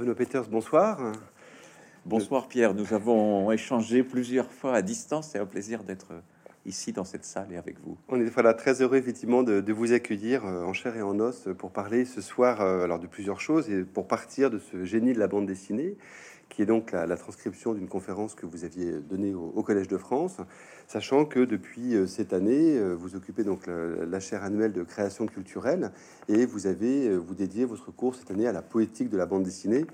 Benoît Peters, bonsoir. Bonsoir Pierre, nous avons échangé plusieurs fois à distance. C'est un plaisir d'être ici dans cette salle et avec vous. On est voilà, très heureux effectivement de, vous accueillir euh, en chair et en os pour parler ce soir euh, alors de plusieurs choses et pour partir de ce génie de la bande dessinée qui est donc la, transcription d'une conférence que vous aviez donnée au, Collège de France, sachant que depuis euh, cette année, vous occupez donc la, chaire annuelle de création culturelle et vous avez vous dédié votre cours cette année à la poétique de la bande dessinée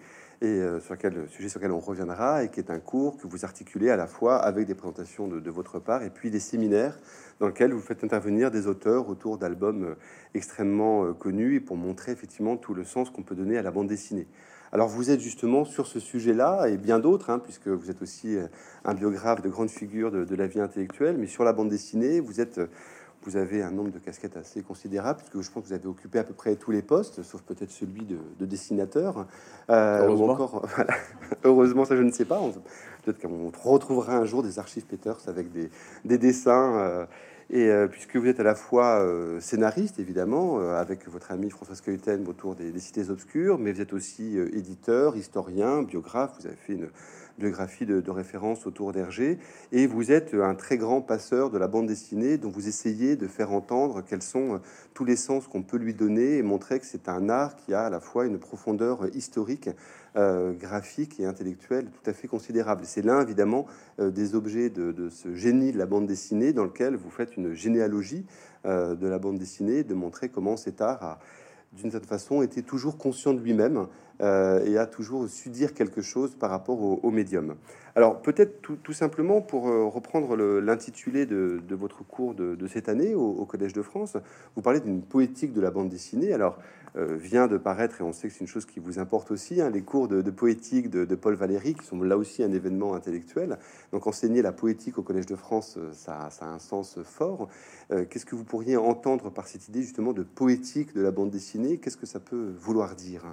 et euh, sur quel sujet sur lequel on reviendra, et qui est un cours que vous articulez à la fois avec des présentations de, votre part et puis des séminaires dans lesquels vous faites intervenir des auteurs autour d'albums euh, extrêmement euh, connus et pour montrer effectivement tout le sens qu'on peut donner à la bande dessinée. Alors vous êtes justement sur ce sujet-là et bien d'autres, hein, puisque vous êtes aussi un biographe de grandes figures de, de, la vie intellectuelle, mais sur la bande dessinée, vous êtes vous avez un nombre de casquettes assez considérable, puisque je pense que vous avez occupé à peu près tous les postes, sauf peut-être celui de, dessinateur. Euh, heureusement. encore, heureusement, ça je ne sais pas. Peut-être qu'on retrouvera un jour des archives Peters avec des, dessins. Euh, et euh, puisque vous êtes à la fois scénariste, évidemment, avec votre ami François Skeuten autour des, cités obscures, mais vous êtes aussi éditeur, historien, biographe. Vous avez fait une biographie de, référence autour d'Hergé, et vous êtes un très grand passeur de la bande dessinée, dont vous essayez de faire entendre quels sont euh, tous les sens qu'on peut lui donner et montrer que c'est un art qui a à la fois une profondeur historique, euh, graphique et intellectuelle tout à fait considérable. C'est l'un évidemment euh, des objets de, ce génie de la bande dessinée dans lequel vous faites une généalogie de la bande dessinée, de montrer comment cet art a d'une certaine façon, était toujours conscient de lui-même euh, et a toujours su dire quelque chose par rapport au, médium. Alors peut-être tout, simplement pour euh, reprendre l'intitulé de, votre cours de, cette année au, Collège de France, vous parlez d'une poétique de la bande dessinée. Alors euh, vient de paraître, et on sait que c'est une chose qui vous importe aussi, hein, les cours de, poétique de, Paul Valéry, qui sont là aussi un événement intellectuel. Donc enseigner la poétique au Collège de France, ça, ça a un sens fort. Qu'est-ce que vous pourriez entendre par cette idée justement de poétique de la bande dessinée? Qu'est-ce que ça peut vouloir dire?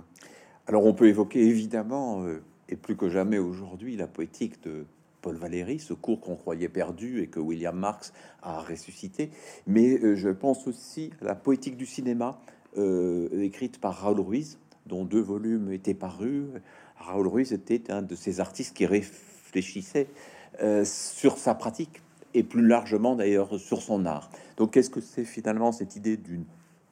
Alors on peut évoquer évidemment, euh, et plus que jamais aujourd'hui, la poétique de Paul Valéry, ce cours qu'on croyait perdu et que William Marx a ressuscité, mais euh, je pense aussi à la poétique du cinéma, euh, écrite par Raoul Ruiz, dont deux volumes étaient parus. Raoul Ruiz était un de ces artistes qui réfléchissait sur sa pratique et plus largement d'ailleurs sur son art. Donc qu'est-ce que c'est finalement cette idée d'une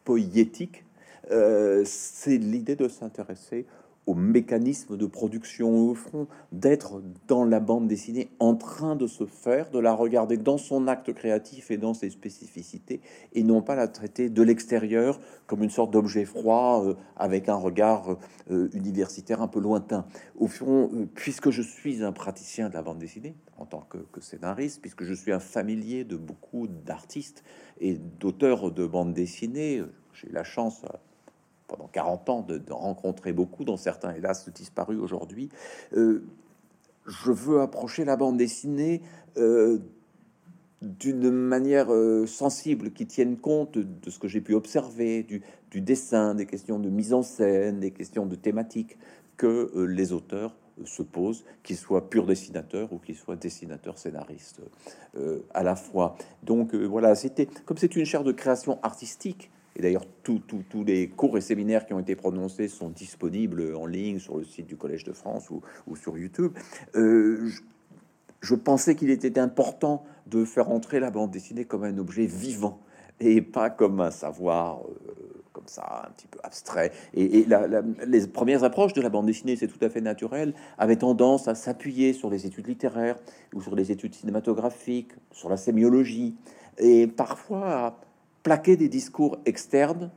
poétique euh, c'est l'idée de s'intéresser au mécanisme de production au fond, d'être dans la bande dessinée en train de se faire, de la regarder dans son acte créatif et dans ses spécificités, et non pas la traiter de l'extérieur comme une sorte d'objet froid euh, avec un regard euh, universitaire un peu lointain. Au fond, puisque je suis un praticien de la bande dessinée en tant que, que scénariste, puisque je suis un familier de beaucoup d'artistes et d'auteurs de bande dessinée, j'ai la chance pendant 40 ans de, rencontrer beaucoup, dont certains hélas disparus aujourd'hui. Euh, je veux approcher la bande dessinée euh, d'une manière euh, sensible qui tienne compte de ce que j'ai pu observer, du, dessin, des questions de mise en scène, des questions de thématiques que les auteurs se posent, qu'ils soient purs dessinateurs ou qu'ils soient dessinateurs scénaristes à la fois. Donc voilà, c'était comme c'est une chaire de création artistique et d'ailleurs, tous les cours et séminaires qui ont été prononcés sont disponibles en ligne sur le site du Collège de France ou, sur YouTube. Euh, je, pensais qu'il était important de faire entrer la bande dessinée comme un objet vivant et pas comme un savoir euh, comme ça, un petit peu abstrait. Et, les premières approches de la bande dessinée, c'est tout à fait naturel, avaient tendance à s'appuyer sur les études littéraires ou sur les études cinématographiques, sur la sémiologie, et parfois plaquer des discours externes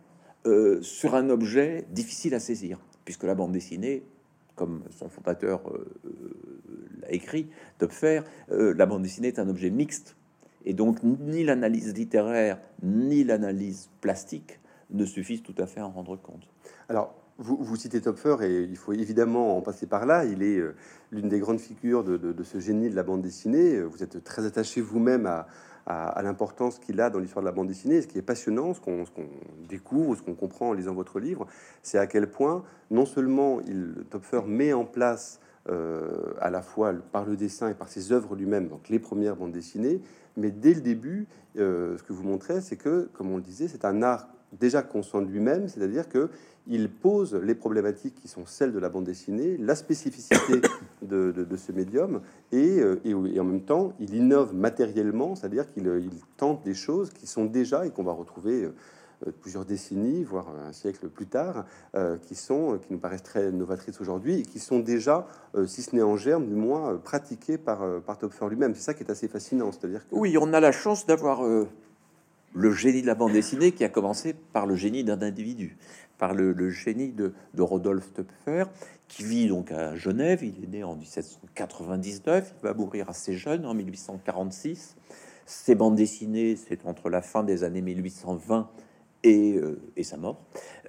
euh, sur un objet difficile à saisir, puisque la bande dessinée, comme son fondateur euh, l'a écrit, Topfer, euh, la bande dessinée est un objet mixte, et donc ni l'analyse littéraire ni l'analyse plastique ne suffisent tout à fait à en rendre compte. Alors, vous, vous, citez Topfer et il faut évidemment en passer par là. Il est l'une des grandes figures de, ce génie de la bande dessinée. Vous êtes très attaché vous-même à, à, l'importance qu'il a dans l'histoire de la bande dessinée. ce qui est passionnant, ce qu'on découvre, ce qu'on comprend en lisant votre livre, c'est à quel point non seulement il, Topfer met en place euh, à la fois par le dessin et par ses œuvres lui-même, donc les premières bandes dessinées, mais dès le début, euh, ce que vous montrez, c'est que, comme on le disait, c'est un art déjà conscient de lui-même, c'est-à-dire que il pose les problématiques qui sont celles de la bande dessinée, la spécificité de, ce médium, et, et, en même temps, il innove matériellement, c'est-à-dire qu'il tente des choses qui sont déjà et qu'on va retrouver euh, plusieurs décennies, voire un siècle plus tard, euh, qui sont, qui nous paraissent très novatrices aujourd'hui et qui sont déjà, euh, si ce n'est en germe, du moins pratiquées par, par Topfer lui-même. C'est ça qui est assez fascinant. C'est-à-dire que... Oui, on a la chance d'avoir le génie de la bande dessinée qui a commencé par le génie d'un individu, par le, génie de, Rodolphe Töpfer, qui vit donc à Genève. Il est né en 1799, il va mourir assez jeune, en 1846. Ses bandes dessinées, c'est entre la fin des années 1820 euh, et, sa mort.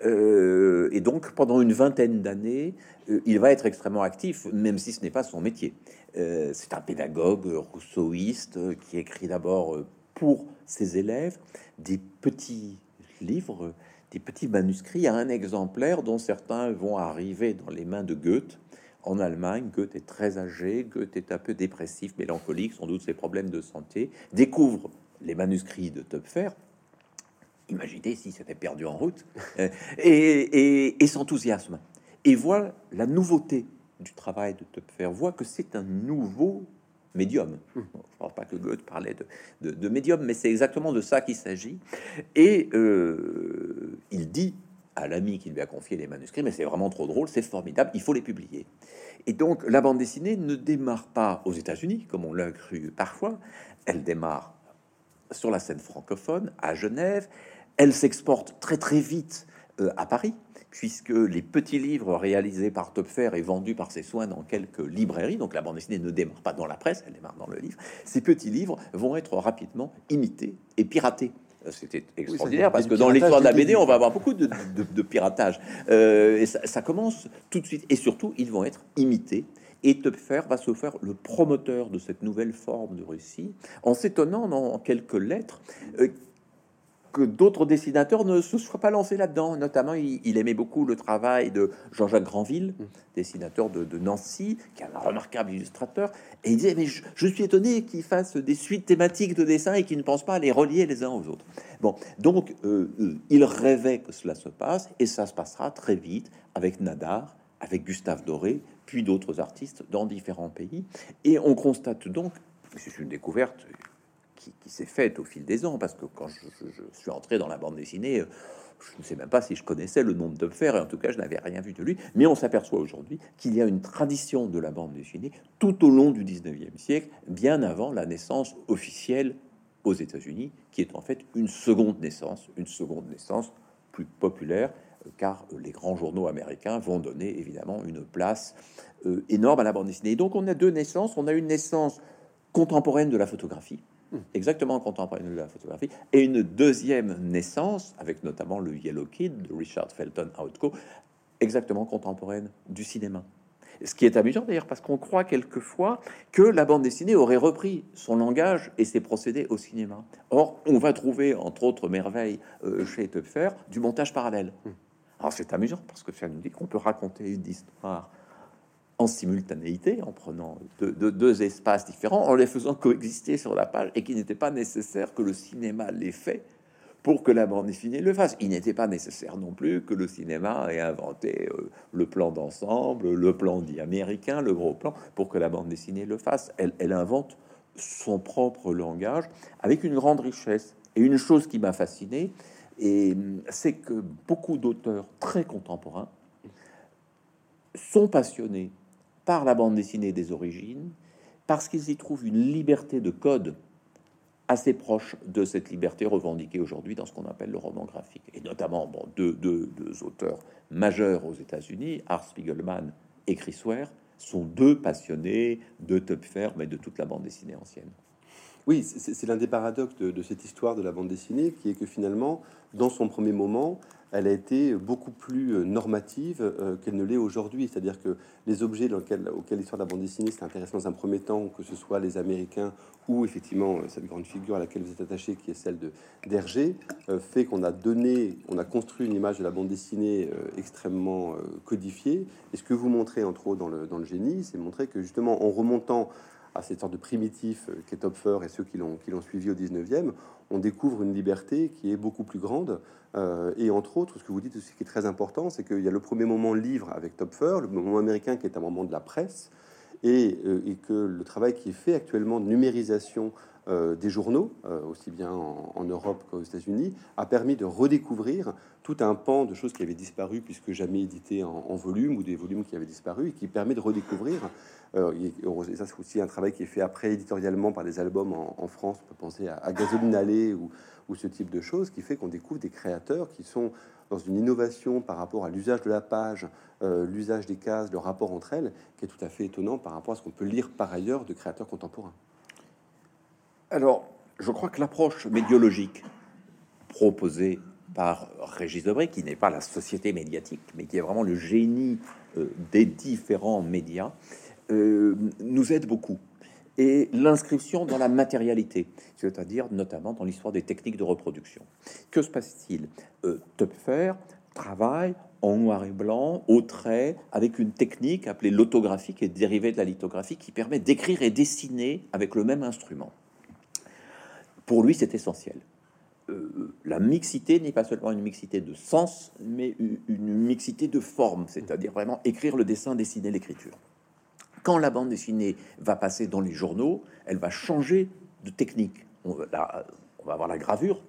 Euh, et donc, pendant une vingtaine d'années, euh, il va être extrêmement actif, même si ce n'est pas son métier. c'est un pédagogue rousseauiste qui écrit d'abord pour ses élèves des petits livres, des petits manuscrits à un exemplaire dont certains vont arriver dans les mains de Goethe. En Allemagne, Goethe est très âgé, Goethe est un peu dépressif, mélancolique, sans doute ses problèmes de santé, découvre les manuscrits de Töpfer, Imaginez si c'était perdu en route. Euh, et, et, s'enthousiasme. Et voit la nouveauté du travail de Töpfer, voit que c'est un nouveau médium. Je ne parle pas que Goethe parlait de, de, médium, mais c'est exactement de ça qu'il s'agit. Et euh, il dit à l'ami qui lui a confié les manuscrits, mais c'est vraiment trop drôle, c'est formidable, il faut les publier. Et donc la bande dessinée ne démarre pas aux États-Unis, comme on l'a cru parfois, elle démarre sur la scène francophone, à Genève, elle s'exporte très très vite euh, à Paris, puisque les petits livres réalisés par Topfer et vendus par ses soins dans quelques librairies, donc la bande dessinée ne démarre pas dans la presse, elle démarre dans le livre, ces petits livres vont être rapidement imités et piratés. Euh, c'était extraordinaire parce que dans l'histoire de la BD, on va avoir beaucoup de, piratage. Euh, et ça, commence tout de suite. Et surtout, ils vont être imités. Et Topfer va se faire le promoteur de cette nouvelle forme de récit en s'étonnant dans quelques lettres que d'autres dessinateurs ne se soient pas lancés là-dedans. Notamment, il, aimait beaucoup le travail de Jean-Jacques Granville, mm. dessinateur de, Nancy, qui est un remarquable illustrateur. Et il disait, mais je, suis étonné qu'il fasse des suites thématiques de dessins et qu'il ne pense pas à les relier les uns aux autres. Bon, donc, euh, euh, il rêvait que cela se passe, et ça se passera très vite avec Nadar, avec Gustave Doré, puis d'autres artistes dans différents pays. Et on constate donc, c'est une découverte qui, s'est faite au fil des ans, parce que quand je, suis entré dans la bande dessinée, euh, je ne sais même pas si je connaissais le nom de Topfer, et en tout cas, je n'avais rien vu de lui. Mais on s'aperçoit aujourd'hui qu'il y a une tradition de la bande dessinée tout au long du 19e siècle, bien avant la naissance officielle aux États-Unis, qui est en fait une seconde naissance, une seconde naissance plus populaire, euh, car les grands journaux américains vont donner évidemment une place euh, énorme à la bande dessinée. donc on a deux naissances, on a une naissance contemporaine de la photographie, exactement contemporaine de la photographie, et une deuxième naissance, avec notamment le Yellow Kid de Richard Felton Outco, exactement contemporaine du cinéma. Ce qui est amusant d'ailleurs, parce qu'on croit quelquefois que la bande dessinée aurait repris son langage et ses procédés au cinéma. Or, on va trouver, entre autres merveilles, euh, chez Töpfer, du montage parallèle. Hmm. Alors c'est amusant parce que ça nous dit qu'on peut raconter une histoire en simultanéité, en prenant deux, espaces différents, en les faisant coexister sur la page, et qu'il n'était pas nécessaire que le cinéma les fait pour que la bande dessinée le fasse. Il n'était pas nécessaire non plus que le cinéma ait inventé euh, le plan d'ensemble, le plan dit américain, le gros plan, pour que la bande dessinée le fasse. Elle, elle invente son propre langage avec une grande richesse. Et une chose qui m'a fasciné, c'est que beaucoup d'auteurs très contemporains sont passionnés par la bande dessinée des origines, parce qu'ils y trouvent une liberté de code assez proche de cette liberté revendiquée aujourd'hui dans ce qu'on appelle le roman graphique. Et notamment bon, deux, deux, auteurs majeurs aux États-Unis, Art Spiegelman et Chris Ware, sont deux passionnés de Topfer, mais de toute la bande dessinée ancienne. Oui, c'est l'un des paradoxes de, cette histoire de la bande dessinée, qui est que finalement, dans son premier moment, elle a été beaucoup plus euh, normative euh, qu'elle ne l'est aujourd'hui. C'est-à-dire que les objets dans lesquels, auxquels l'histoire de la bande dessinée s'est intéressée dans un premier temps, que ce soit les Américains ou effectivement euh, cette grande figure à laquelle vous êtes attaché, qui est celle de d'Hergé, fait qu'on a donné, on a construit une image de la bande dessinée extrêmement codifiée. Et ce que vous montrez entre autres dans le, dans le génie, c'est montrer que justement en remontant à cette sorte de primitif qu'est Topfer et ceux qui l'ont suivi au 19e, on découvre une liberté qui est beaucoup plus grande. et entre autres, ce que vous dites aussi qui est très important, c'est qu'il y a le premier moment livre avec Topfer, le moment américain qui est un moment de la presse, et, et que le travail qui est fait actuellement de numérisation euh, des journaux, euh, aussi bien en, Europe qu'aux États-Unis, a permis de redécouvrir tout un pan de choses qui avaient disparu puisque jamais édité en, volume ou des volumes qui avaient disparu et qui permet de redécouvrir. Euh, et, ça, c'est aussi un travail qui est fait après éditorialement par des albums en, France. On peut penser à, à ou, ce type de choses qui fait qu'on découvre des créateurs qui sont dans une innovation par rapport à l'usage de la page, l'usage des cases, le rapport entre elles, qui est tout à fait étonnant par rapport à ce qu'on peut lire par ailleurs de créateurs contemporains. Alors, je crois que l'approche médiologique proposée par Régis Debray, qui n'est pas la société médiatique, mais qui est vraiment le génie euh, des différents médias, euh, nous aide beaucoup. Et l'inscription dans la matérialité, c'est-à-dire notamment dans l'histoire des techniques de reproduction. Que se passe-t-il? Euh, Topfer travaille en noir et blanc, au trait, avec une technique appelée l'autographie, qui est dérivée de la lithographie, qui permet d'écrire et dessiner avec le même instrument. Pour lui, c'est essentiel. Euh, la mixité n'est pas seulement une mixité de sens, mais une mixité de forme, c'est-à-dire vraiment écrire le dessin, dessiner l'écriture. Quand la bande dessinée va passer dans les journaux, elle va changer de technique. On va, avoir la gravure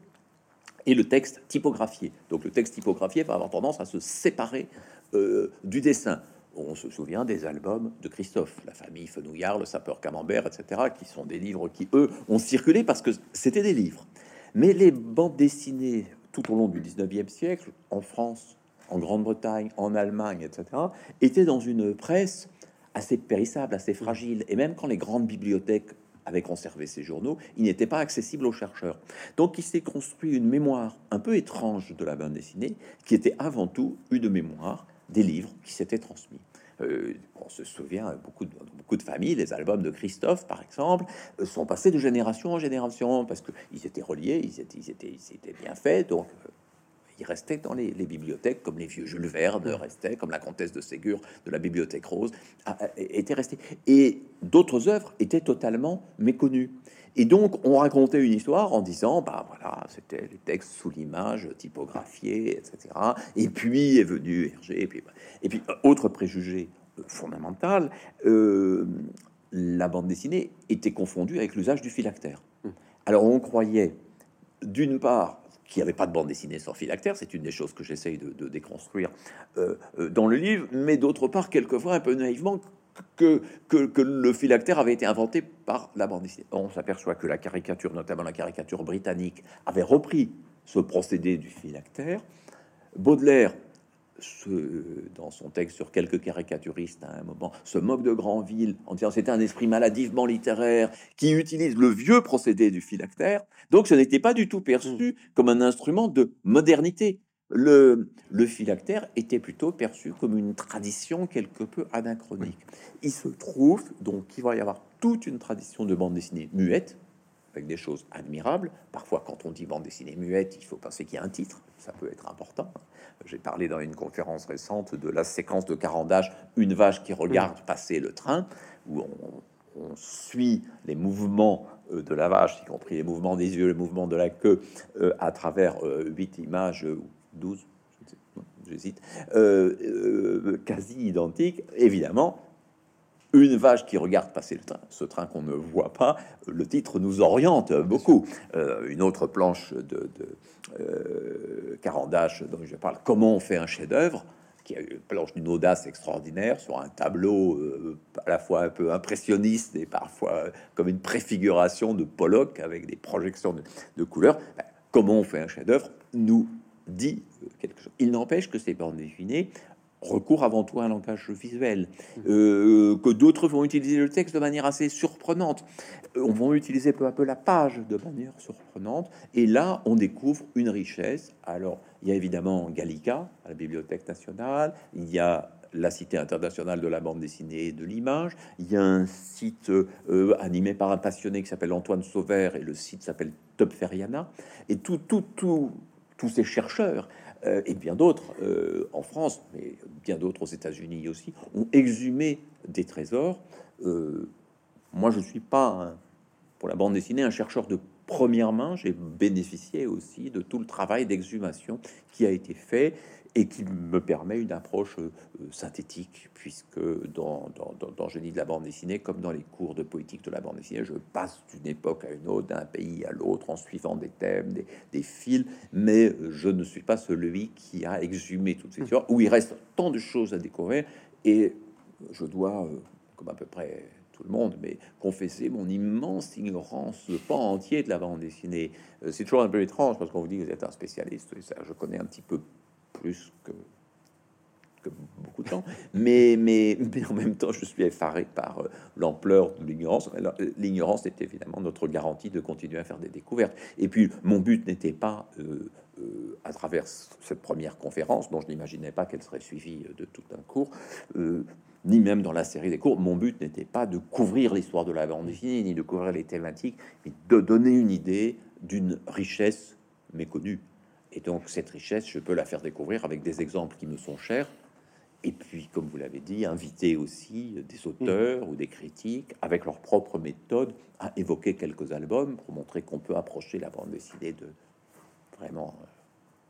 et le texte typographié. Donc le texte typographié va avoir tendance à se séparer euh, du dessin on se souvient des albums de Christophe, La famille Fenouillard, Le sapeur Camembert, etc., qui sont des livres qui, eux, ont circulé parce que c'était des livres. Mais les bandes dessinées tout au long du 19e siècle, en France, en Grande-Bretagne, en Allemagne, etc., étaient dans une presse assez périssable, assez fragile. Et même quand les grandes bibliothèques avaient conservé ces journaux, ils n'étaient pas accessibles aux chercheurs. Donc il s'est construit une mémoire un peu étrange de la bande dessinée, qui était avant tout une mémoire des livres qui s'étaient transmis. Euh, on se souvient, beaucoup de, beaucoup de familles, les albums de Christophe, par exemple, euh, sont passés de génération en génération parce qu'ils étaient reliés, ils étaient, ils étaient, ils étaient bien faits, donc ils restaient dans les, bibliothèques, comme les vieux Jules Verne restaient, comme la comtesse de Ségur de la bibliothèque rose, était resté. Et d'autres œuvres étaient totalement méconnues. Et donc, on racontait une histoire en disant, bah voilà, c'était les textes sous l'image, typographiés, etc. Et puis est venu Hergé. Et puis, et puis autre préjugé euh, fondamental, euh, la bande dessinée était confondue avec l'usage du phylactère. Hum. Alors, on croyait, d'une part, qu'il n'y pas de bande dessinée sans phylactère, c'est une des choses que j'essaye de, déconstruire euh, dans le livre, mais d'autre part, quelquefois, un peu naïvement, que, que, le phylactère avait été inventé par la bande dessinée. On s'aperçoit que la caricature, notamment la caricature britannique, avait repris ce procédé du phylactère. Baudelaire, dans son texte sur quelques caricaturistes à un moment, se moque de Granville en disant c'était un esprit maladivement littéraire qui utilise le vieux procédé du phylactère. Donc ce n'était pas du tout perçu comme un instrument de modernité. Le, phylactère était plutôt perçu comme une tradition quelque peu anachronique. Il se trouve donc qu'il va y avoir toute une tradition de bande dessinée muette, avec des choses admirables. Parfois, quand on dit bande dessinée muette, il faut penser qu'il y a un titre, ça peut être important. J'ai parlé dans une conférence récente de la séquence de carandage Une vache qui regarde passer le train, où on, suit les mouvements euh, de la vache, y compris les mouvements des yeux, les mouvements de la queue, euh, à travers euh, huit images 12, j'hésite, euh, euh, quasi identique, évidemment. Une vache qui regarde passer le train, ce train qu'on ne voit pas, le titre nous oriente beaucoup. Euh, une autre planche de, de Carandache dont je parle, comment on fait un chef-d'œuvre, qui a une planche d'une audace extraordinaire sur un tableau à la fois un peu impressionniste et parfois comme une préfiguration de Pollock avec des projections de, couleurs. Ben, comment on fait un chef-d'œuvre Nous dit quelque chose. Il n'empêche que ces bandes dessinées recourent avant tout à un langage visuel, euh, que d'autres vont utiliser le texte de manière assez surprenante. Euh, on va utiliser peu à peu la page de manière surprenante, et là, on découvre une richesse. Alors, il y a évidemment Gallica, à la Bibliothèque nationale, il y a la Cité internationale de la bande dessinée et de l'image. Il y a un site euh, animé par un passionné qui s'appelle Antoine Sauvert et le site s'appelle Top Feriana. Et tout, tout, tout, tous ces chercheurs euh, et bien d'autres euh, en France, mais bien d'autres aux États-Unis aussi, ont exhumé des trésors. Euh, moi, je suis pas, pour la bande dessinée, un chercheur de première main. J'ai bénéficié aussi de tout le travail d'exhumation qui a été fait et qui me permet une approche euh, synthétique, puisque dans, dans, dans, Génie de la bande dessinée, comme dans les cours de poétique de la bande dessinée, je passe d'une époque à une autre, d'un pays à l'autre, en suivant des thèmes, des, des, fils, mais je ne suis pas celui qui a exhumé toutes ces histoires, où il reste tant de choses à découvrir, et je dois, euh, comme à peu près tout le monde, mais confesser mon immense ignorance, le pan entier de la bande dessinée. Euh, c'est toujours un peu étrange parce qu'on vous dit que vous êtes un spécialiste, et ça, je connais un petit peu plus que, beaucoup de gens, mais, mais, en même temps, je suis effaré par euh, l'ampleur de l'ignorance. L'ignorance est évidemment notre garantie de continuer à faire des découvertes. Et puis, mon but n'était pas, euh, à travers cette première conférence, dont je n'imaginais pas qu'elle serait suivie de tout un cours, ni même dans la série des cours. Mon but n'était pas de couvrir l'histoire de la bande dessinée, ni de couvrir les thématiques, mais de donner une idée d'une richesse méconnue. Et donc cette richesse, je peux la faire découvrir avec des exemples qui me sont chers. Et puis, comme vous l'avez dit, inviter aussi des auteurs ou des critiques avec leur propre méthode à évoquer quelques albums pour montrer qu'on peut approcher la bande dessinée de vraiment euh,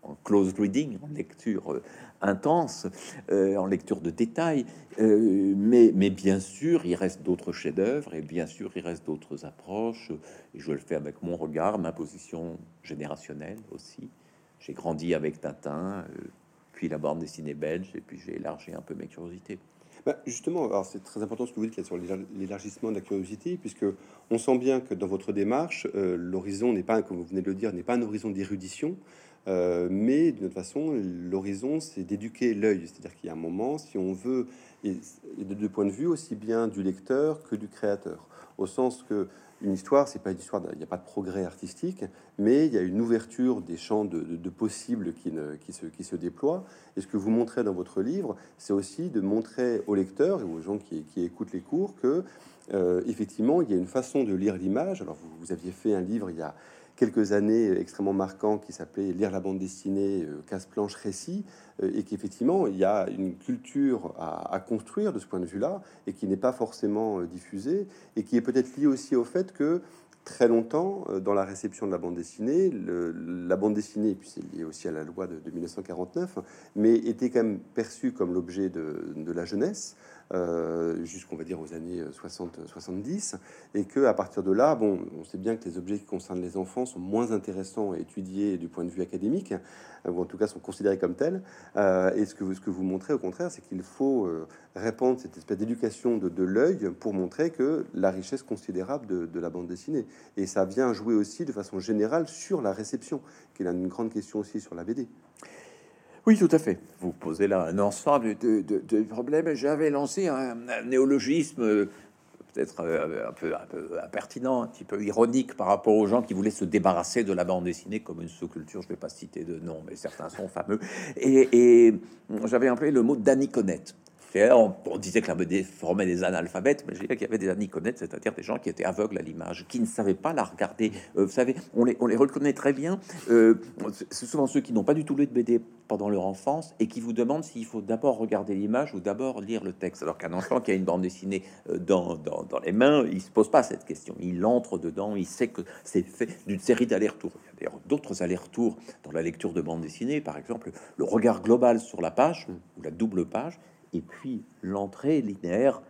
en close reading, en lecture euh, intense, euh, en lecture de détails. Euh, mais, mais, bien sûr, il reste d'autres chefs-d'œuvre et bien sûr, il reste d'autres approches. Et je le fais avec mon regard, ma position générationnelle aussi. J'ai grandi avec Tintin, puis la bande dessinée belge, et puis j'ai élargi un peu mes curiosités. Bah justement, alors c'est très important ce que vous dites sur l'élargissement de la curiosité, puisque on sent bien que dans votre démarche, l'horizon n'est pas, comme vous venez de le dire, n'est pas un horizon d'érudition, euh, mais d'une toute façon, l'horizon, c'est d'éduquer l'œil. C'est-à-dire qu'il y a un moment, si on veut, et, de deux points de vue, aussi bien du lecteur que du créateur, au sens que une histoire, c'est pas une histoire, il n'y a pas de progrès artistique, mais il y a une ouverture des champs de, possibles qui, ne, se, qui déploient. Et ce que vous montrez dans votre livre, c'est aussi de montrer aux lecteurs et aux gens qui, qui écoutent les cours que, euh, effectivement, il y a une façon de lire l'image. Alors, vous, vous, aviez fait un livre il y a, quelques années extrêmement marquant qui s'appelait Lire la bande dessinée, euh, casse-planche, récit, euh, et qu'effectivement, il y a une culture à, construire de ce point de vue-là, et qui n'est pas forcément euh, diffusée, et qui est peut-être lié aussi au fait que très longtemps dans la réception de la bande dessinée. la bande dessinée, et puis c'est lié aussi à la loi de, 1949, mais était quand même perçue comme l'objet de, la jeunesse euh, jusqu'on va dire aux années 60-70, et que à partir de là, bon, on sait bien que les objets qui concernent les enfants sont moins intéressants à étudier du point de vue académique, euh, ou en tout cas sont considérés comme tels. Euh, et ce que, vous, ce que vous montrez, au contraire, c'est qu'il faut euh, répandre cette espèce d'éducation de, de l'œil pour montrer que la richesse considérable de, de, la bande dessinée. Et ça vient jouer aussi de façon générale sur la réception, qui est une grande question aussi sur la BD. Oui, tout à fait. Vous posez là un ensemble de, problèmes. J'avais lancé un, néologisme euh, peut-être euh, un peu, un peu impertinent, un petit peu ironique par rapport aux gens qui voulaient se débarrasser de la bande dessinée comme une sous-culture. Je ne vais pas citer de nom, mais certains sont fameux. Et, et j'avais employé le mot d'Aniconnette. On, disait que la BD formait des analphabètes, mais je dirais qu'il y avait des aniconettes, c'est-à-dire des gens qui étaient aveugles à l'image, qui ne savaient pas la regarder. Euh, vous savez, on les, on les, reconnaît très bien. Euh, c'est souvent ceux qui n'ont pas du tout lu de BD pendant leur enfance et qui vous demandent s'il faut d'abord regarder l'image ou d'abord lire le texte. Alors qu'un enfant qui a une bande dessinée euh, dans, les mains, il se pose pas cette question. Il entre dedans, il sait que c'est fait d'une série d'allers-retours. D'autres allers-retours dans la lecture de bande dessinée, par exemple, le regard global sur la page ou la double page et puis l'entrée linéaire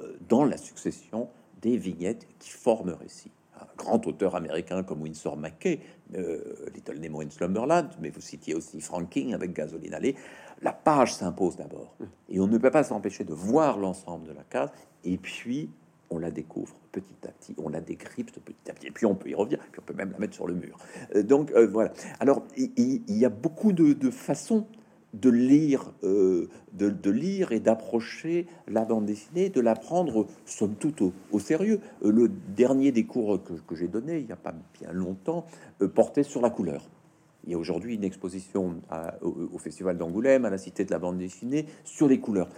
euh, dans la succession des vignettes qui forment récit. Un grand auteur américain comme Winsor McKay, euh, Little Nemo in Slumberland, mais vous citiez aussi Frank King avec Gasoline Alley, la page s'impose d'abord. Et on ne peut pas s'empêcher de voir l'ensemble de la case, et puis on la découvre petit à petit, on la décrypte petit à petit, et puis on peut y revenir, puis on peut même la mettre sur le mur. Euh, donc voilà. Alors il, y, a beaucoup de, de façons de lire, euh, de, lire et d'approcher la bande dessinée, de la prendre somme toute au, sérieux. Euh, le dernier des cours que, j'ai donné il n'y a pas bien longtemps euh, portait sur la couleur. Il y a aujourd'hui une exposition au, Festival d'Angoulême, à la Cité de la bande dessinée, sur les couleurs.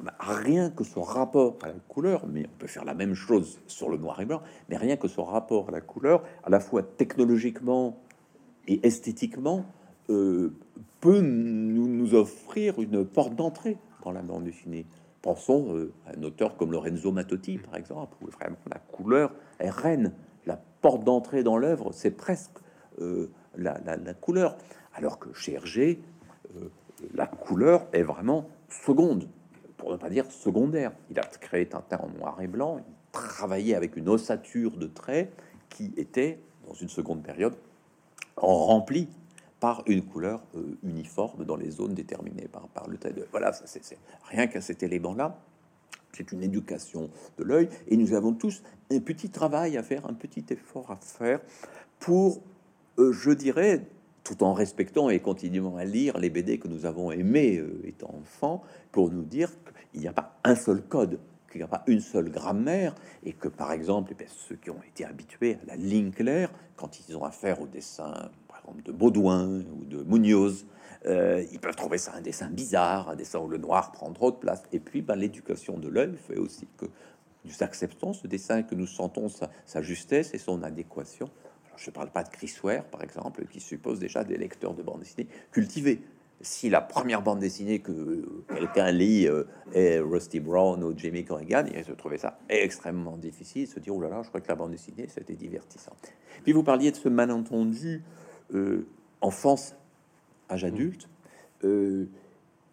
Bah, rien que son rapport à la couleur, mais on peut faire la même chose sur le noir et blanc, mais rien que son rapport à la couleur, à la fois technologiquement et esthétiquement, peut nous, nous offrir une porte d'entrée dans la bande dessinée. Pensons euh, à un auteur comme Lorenzo Mattotti, par exemple, où vraiment la couleur est reine. La porte d'entrée dans l'œuvre, c'est presque euh, la, couleur. Alors que chez Hergé, euh, la couleur est vraiment seconde, pour ne pas dire secondaire. Il a créé Tintin en noir et blanc, il travaillait avec une ossature de traits qui était, dans une seconde période, remplie une couleur euh, uniforme dans les zones déterminées par, par le trait de... Voilà, c'est rien qu'à cet élément-là. C'est une éducation de l'œil et nous avons tous un petit travail à faire, un petit effort à faire pour, euh, je dirais, tout en respectant et continuant à lire les BD que nous avons aimés euh, étant enfants, pour nous dire qu'il n'y a pas un seul code, qu'il n'y a pas une seule grammaire, et que par exemple, eh ceux qui ont été habitués à la ligne claire, quand ils ont affaire au dessin de Baudouin ou de Munoz. Euh, ils peuvent trouver ça un dessin bizarre, un dessin où le noir prend trop de place. Et puis, ben, l'éducation de l'œil fait aussi que nous acceptons ce dessin, que nous sentons sa, justesse et son adéquation. je ne parle pas de Chris Ware, par exemple, qui suppose déjà des lecteurs de bande dessinée cultivés. Si la première bande dessinée que quelqu'un lit euh, est Rusty Brown ou Jamie Corrigan, il se trouver ça extrêmement difficile, se dire, oh là là, je crois que la bande dessinée, c'était divertissant. Puis vous parliez de ce malentendu euh, enfance, âge adulte. Euh,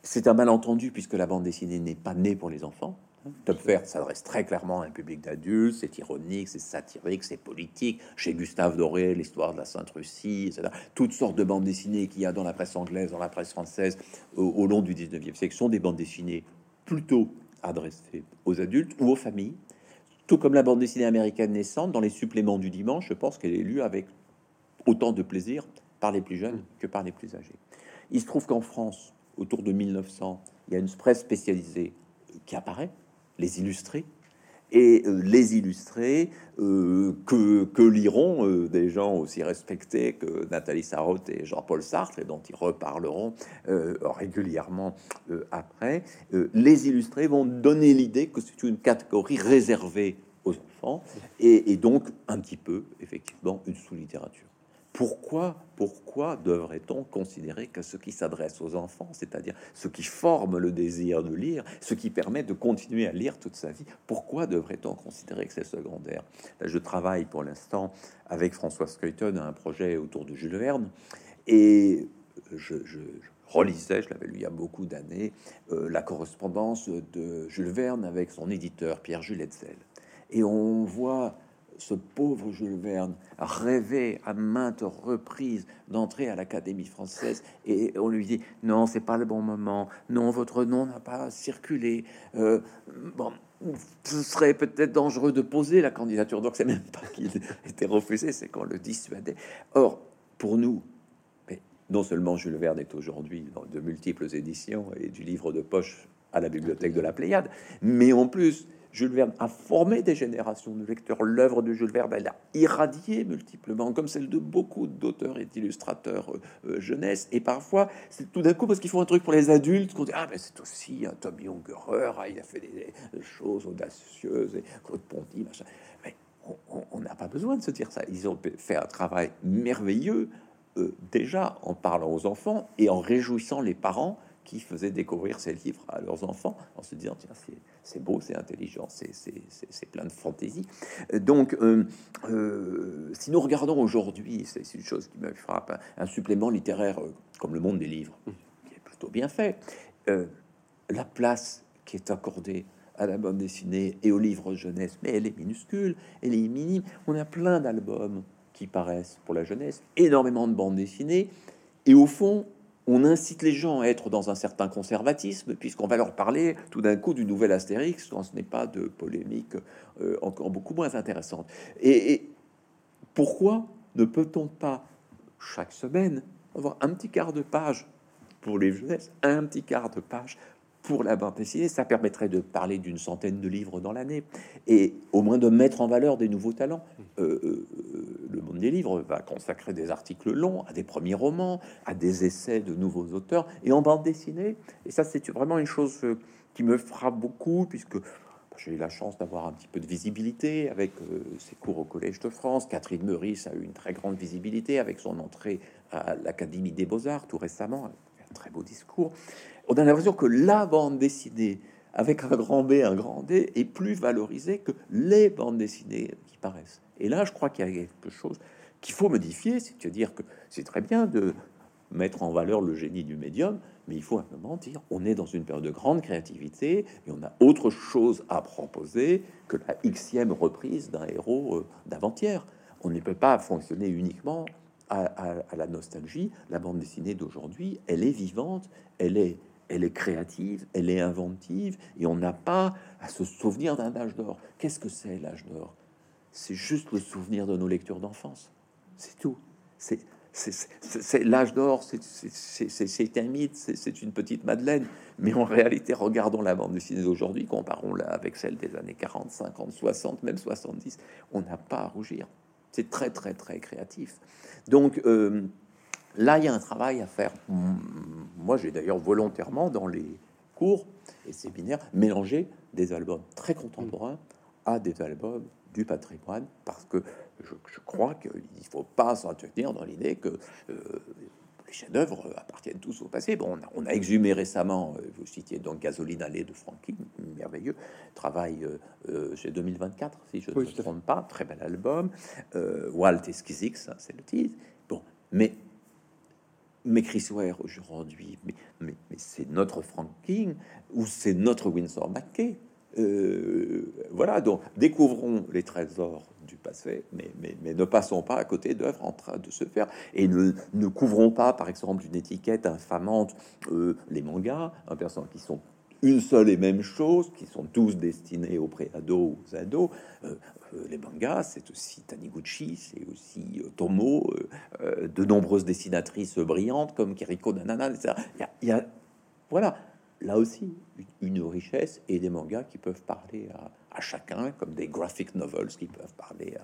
c'est un malentendu puisque la bande dessinée n'est pas née pour les enfants. Top Vert s'adresse très clairement à un public d'adultes, c'est ironique, c'est satirique, c'est politique. Chez Gustave Doré, l'histoire de la Sainte-Russie, etc. Toutes sortes de bandes dessinées qu'il y a dans la presse anglaise, dans la presse française au, long du 19e siècle sont des bandes dessinées plutôt adressées aux adultes ou aux familles. Tout comme la bande dessinée américaine naissante, dans les suppléments du dimanche, je pense qu'elle est lue avec autant de plaisir par les plus jeunes mm. que par les plus âgés. Il se trouve qu'en France, autour de 1900, il y a une presse spécialisée qui apparaît, les illustrés, et euh, les illustrés euh, que, que, liront euh, des gens aussi respectés que Nathalie Sarraute et Jean-Paul Sartre, et dont ils reparleront régulièrement après. les illustrés vont donner l'idée que c'est une catégorie réservée aux enfants, et, et donc un petit peu, effectivement, une sous-littérature. Pourquoi, pourquoi devrait-on considérer que ce qui s'adresse aux enfants, c'est-à-dire ce qui forme le désir de lire, ce qui permet de continuer à lire toute sa vie, pourquoi devrait-on considérer que c'est secondaire? Je travaille pour l'instant avec François Skeuten à un projet autour de Jules Verne et je, relisais, je l'avais lu il y a beaucoup d'années, euh, la correspondance de Jules Verne avec son éditeur Pierre-Jules Hetzel. Et on voit ce pauvre Jules Verne rêvait à maintes reprises d'entrer à l'Académie française et on lui dit non, c'est pas le bon moment, non, votre nom n'a pas circulé. Euh, bon, ce serait peut-être dangereux de poser la candidature. Donc c'est même pas qu'il était refusé, c'est qu'on le dissuadait. Or, pour nous, non seulement Jules Verne est aujourd'hui dans de multiples éditions et du livre de poche à la bibliothèque de la Pléiade, mais en plus, Jules Verne a formé des générations de lecteurs. L'œuvre de Jules Verne, elle a irradié multiplement, comme celle de beaucoup d'auteurs et d'illustrateurs euh, euh, jeunesse. Et parfois, c'est tout d'un coup parce qu'ils font un truc pour les adultes qu'on dit Ah, mais c'est aussi un Tommy Ungerer, ah, il a fait des, choses audacieuses, et Claude Ponty, machin. Mais on n'a pas besoin de se dire ça. Ils ont fait un travail merveilleux euh, déjà en parlant aux enfants et en réjouissant les parents qui faisaient découvrir ces livres à leurs enfants en se disant tiens c'est beau, c'est intelligent, c'est plein de fantaisie. Donc euh, euh, si nous regardons aujourd'hui, c'est une chose qui me frappe, un, supplément littéraire euh, comme Le Monde des livres, qui est plutôt bien fait, la place qui est accordée à la bande dessinée et aux livres jeunesse, mais elle est minuscule, elle est minime. On a plein d'albums qui paraissent pour la jeunesse, énormément de bandes dessinées, et au fond, on incite les gens à être dans un certain conservatisme, puisqu'on va leur parler tout d'un coup du nouvel Astérix, quand ce n'est pas de polémique euh, encore beaucoup moins intéressante. Et, pourquoi ne peut-on pas, chaque semaine, avoir un petit quart de page pour les jeunesses, un petit quart de page pour la bande dessinée, ça permettrait de parler d'une centaine de livres dans l'année et au moins de mettre en valeur des nouveaux talents. Euh, euh, le monde des livres va consacrer des articles longs à des premiers romans, à des essais de nouveaux auteurs et en bande dessinée. Et ça, c'est vraiment une chose euh, qui me frappe beaucoup puisque j'ai eu la chance d'avoir un petit peu de visibilité avec ses cours au Collège de France. Catherine Meurice a eu une très grande visibilité avec son entrée à l'Académie des Beaux-Arts tout récemment. Un très beau discours on a l'impression que la bande dessinée avec un grand B, un grand D, est plus valorisé que les bandes dessinées qui paraissent. Et là, je crois qu'il y a quelque chose qu'il faut modifier, c'est-à-dire que c'est très bien de mettre en valeur le génie du médium, mais il faut un moment dire on est dans une période de grande créativité et on a autre chose à proposer que la xème reprise d'un héros euh, d'avant-hier. On ne peut pas fonctionner uniquement à, à, la nostalgie. La bande dessinée d'aujourd'hui, elle est vivante, elle est, elle est créative, elle est inventive, et on n'a pas à se souvenir d'un âge d'or. Qu'est-ce que c'est l'âge d'or? C'est juste le souvenir de nos lectures d'enfance. C'est tout. C'est l'âge d'or, c'est un mythe, c'est une petite Madeleine. Mais en réalité, regardons la bande dessinée d'aujourd'hui, comparons-la avec celle des années 40, 50, 60, même 70. On n'a pas à rougir. C'est très, très, très créatif. Donc euh, là, il y a un travail à faire. Moi, j'ai d'ailleurs volontairement, dans les cours et séminaires, mélangé des albums très contemporains à des albums du patrimoine parce que je, crois qu'il ne faut pas s'en tenir dans l'idée que euh, les chefs-d'œuvre appartiennent tous au passé. Bon, on a, exhumé récemment, euh, vous citiez donc Gasoline Allée de Frankie, merveilleux, travail euh, chez 2024, si je ne me trompe pas, très bel album. Walt Esquizix, c'est le titre. Bon, mais mais Chris Ware aujourd'hui, mais, mais, mais c'est notre Frank King ou c'est notre Winsor McKay. voilà, donc découvrons les trésors du passé, mais, mais, ne passons pas à côté d'œuvres en train de se faire et ne, ne couvrons pas, par exemple, d'une étiquette infamante euh, les mangas, un personnage qui sont une seule et même chose, qui sont tous destinés aux pré-ados aux ados. Euh, euh, les mangas, c'est aussi Taniguchi, c'est aussi Tomo, de nombreuses dessinatrices brillantes comme Kiriko Nanana. Il y a, voilà, là aussi, une richesse et des mangas qui peuvent parler à à chacun, comme des graphic novels qui peuvent parler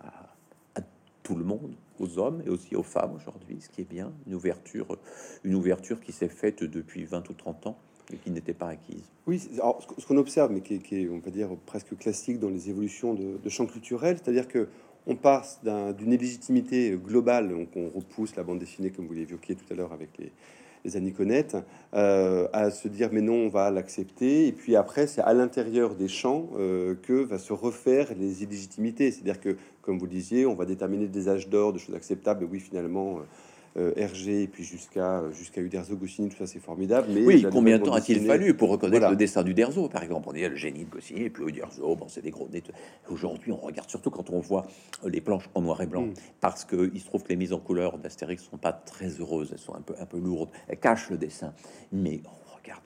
à, à, tout le monde, aux hommes et aussi aux femmes aujourd'hui, ce qui est bien, une ouverture, une ouverture qui s'est faite depuis 20 ou 30 ans et qui n'était pas acquise. Oui, ce qu'on observe, mais qui est, on va dire, presque classique dans les évolutions de, de champs culturels, c'est-à-dire que on passe d'une illégitimité globale, donc on repousse la bande dessinée, comme vous l'évoquiez tout à l'heure avec les, les Aniconettes, euh, à se dire mais non, on va l'accepter. Et puis après, c'est à l'intérieur des champs euh, que va se refaire les illégitimités. C'est-à-dire que, comme vous disiez, on va déterminer des âges d'or, de choses acceptables. oui, finalement, euh, Hergé et puis jusqu'à jusqu'à Uderzo Goscinny, tout ça c'est formidable. Mais oui, combien de temps a-t-il fallu pour reconnaître le dessin d'Uderzo, par exemple? On dit le génie de Goscinny et puis Uderzo, bon, c'est des gros. Aujourd'hui, on regarde surtout quand on voit les planches en noir et blanc, mm. parce que il se trouve que les mises en couleur d'Astérix sont pas très heureuses, elles sont un peu un peu lourdes, elles cachent le dessin. Mais on regarde,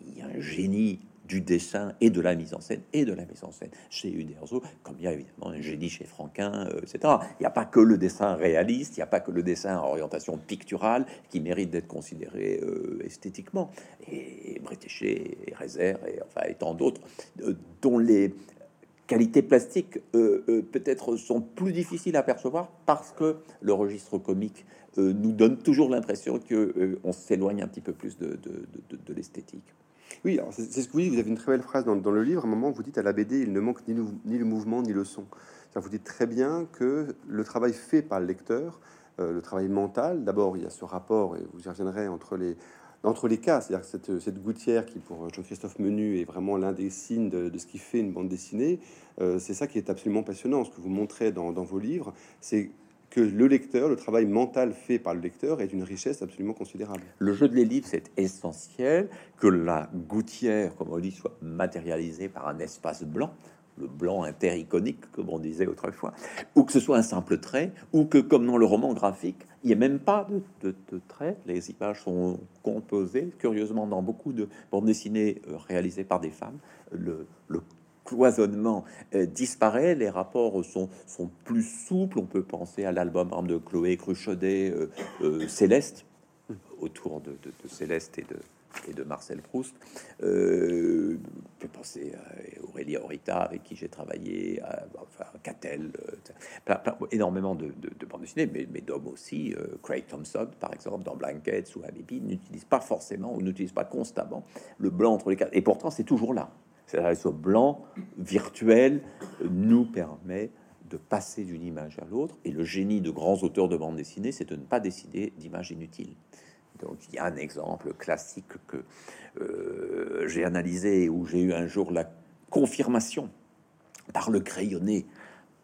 il y a un génie du dessin et de la mise en scène et de la mise en scène chez Uderzo, comme il y a évidemment un génie chez Franquin, euh, etc. Il n'y a pas que le dessin réaliste, il n'y a pas que le dessin à orientation picturale qui mérite d'être considéré euh, esthétiquement. Et Bretéché et Rézère et enfin et tant d'autres euh, dont les qualités plastiques peut-être sont plus difficiles à percevoir parce que le registre comique nous donne toujours l'impression que on s'éloigne un petit peu plus de l'esthétique. Oui, c'est ce que vous dites. Vous avez une très belle phrase dans, le livre. À un moment, vous dites à la BD, il ne manque ni le, mouvement ni le son. Vous dites très bien que le travail fait par le lecteur, euh, le travail mental, d'abord, il y a ce rapport, et vous y reviendrez, entre les, entre les cas, c'est-à-dire cette, cette, gouttière qui, pour Jean-Christophe Menu, est vraiment l'un des signes de, ce qui fait une bande dessinée, euh, c'est ça qui est absolument passionnant. Ce que vous montrez dans, dans vos livres, c'est que le lecteur, le travail mental fait par le lecteur est une richesse absolument considérable. Le jeu de l'ellipse c'est essentiel, que la gouttière, comme on dit, soit matérialisée par un espace blanc, le blanc intericonique, comme on disait autrefois, ou que ce soit un simple trait, ou que, comme dans le roman graphique, il n'y a même pas de, traits, les images sont composées. Curieusement, dans beaucoup de bandes dessinées euh, réalisées par des femmes, le cloisonnement euh, disparaît, les rapports sont, sont plus souples. On peut penser à l'album de Chloé Cruchaudet, euh, euh, Céleste, autour de, Céleste et de, et de Marcel Proust. Euh, on peut penser à Aurélie Horita, avec qui j'ai travaillé, à, enfin, Catel, énormément de, de, bandes dessinées, mais, mais d'hommes aussi. Craig Thompson, par exemple, dans Blankets ou Habibi, n'utilise pas forcément ou n'utilise pas constamment le blanc entre les quatre. Et pourtant, c'est toujours là ce blanc virtuel nous permet de passer d'une image à l'autre. Et le génie de grands auteurs de bande dessinée, c'est de ne pas décider d'images inutiles. Donc il y a un exemple classique que euh, j'ai analysé où j'ai eu un jour la confirmation par le crayonné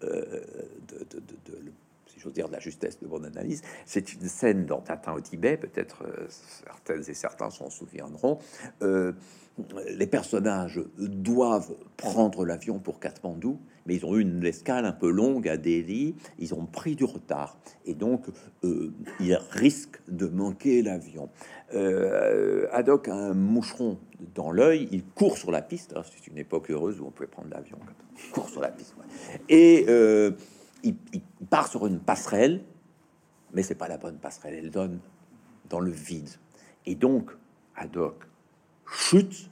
euh, de, si j'ose dire, de la justesse de mon analyse. C'est une scène dans Tintin au Tibet, peut-être euh, certaines et certains s'en souviendront. les personnages doivent prendre l'avion pour Katmandou, mais ils ont eu une escale un peu longue à Delhi, ils ont pris du retard, et donc ils risquent de manquer l'avion. Euh, a un moucheron dans l'œil, il court sur la piste. Hein, c'est une époque heureuse où on pouvait prendre l'avion. Court sur la piste. Euh, il, part sur une passerelle, mais c'est pas la bonne passerelle. Elle donne dans le vide. Et donc, Haddock chute,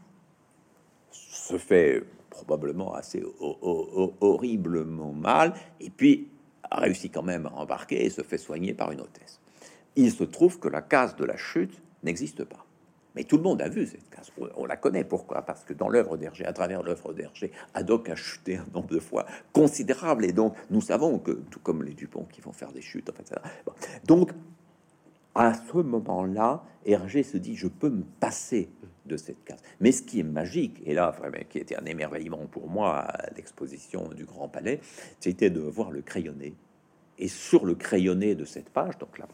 se fait probablement assez horriblement mal, et puis réussit quand même à embarquer et se fait soigner par une hôtesse. Il se trouve que la case de la chute n'existe pas. Mais tout le monde a vu cette case. On la connaît. Pourquoi? Parce que dans l'œuvre d'Hergé, à travers l'œuvre d'Hergé, Haddock a chuté un nombre de fois considérable. Et donc, nous savons que, tout comme les Dupont qui vont faire des chutes, en fait, donc, à ce moment-là, Hergé se dit Je peux me passer de cette case. Mais ce qui est magique, et là, qui était un émerveillement pour moi à l'exposition du Grand Palais, c'était de voir le crayonné. Et sur le crayonné de cette page, donc là,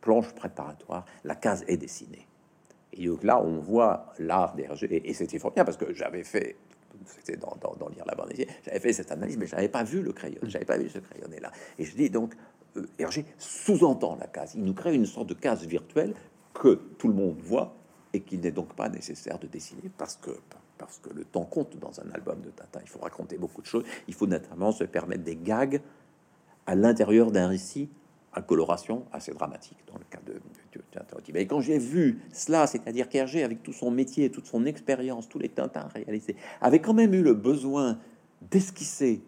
planche préparatoire, la case est dessinée. Et donc là, on voit l'art d'Hergé, et, c'était fort bien parce que j'avais fait, c'était dans, lire la bande j'avais fait cette analyse, mais j'avais pas vu le crayon, j'avais pas vu ce crayonné là. Et je dis donc, euh, Hergé sous-entend la case, il nous crée une sorte de case virtuelle que tout le monde voit et qu'il n'est donc pas nécessaire de dessiner parce que parce que le temps compte dans un album de Tintin. Il faut raconter beaucoup de choses. Il faut notamment se permettre des gags à l'intérieur d'un récit à coloration assez dramatique dans le cas de, de, Et quand j'ai vu cela, c'est-à-dire qu'Hergé, avec tout son métier, toute son expérience, tous les Tintins réalisés, avait quand même eu le besoin d'esquisser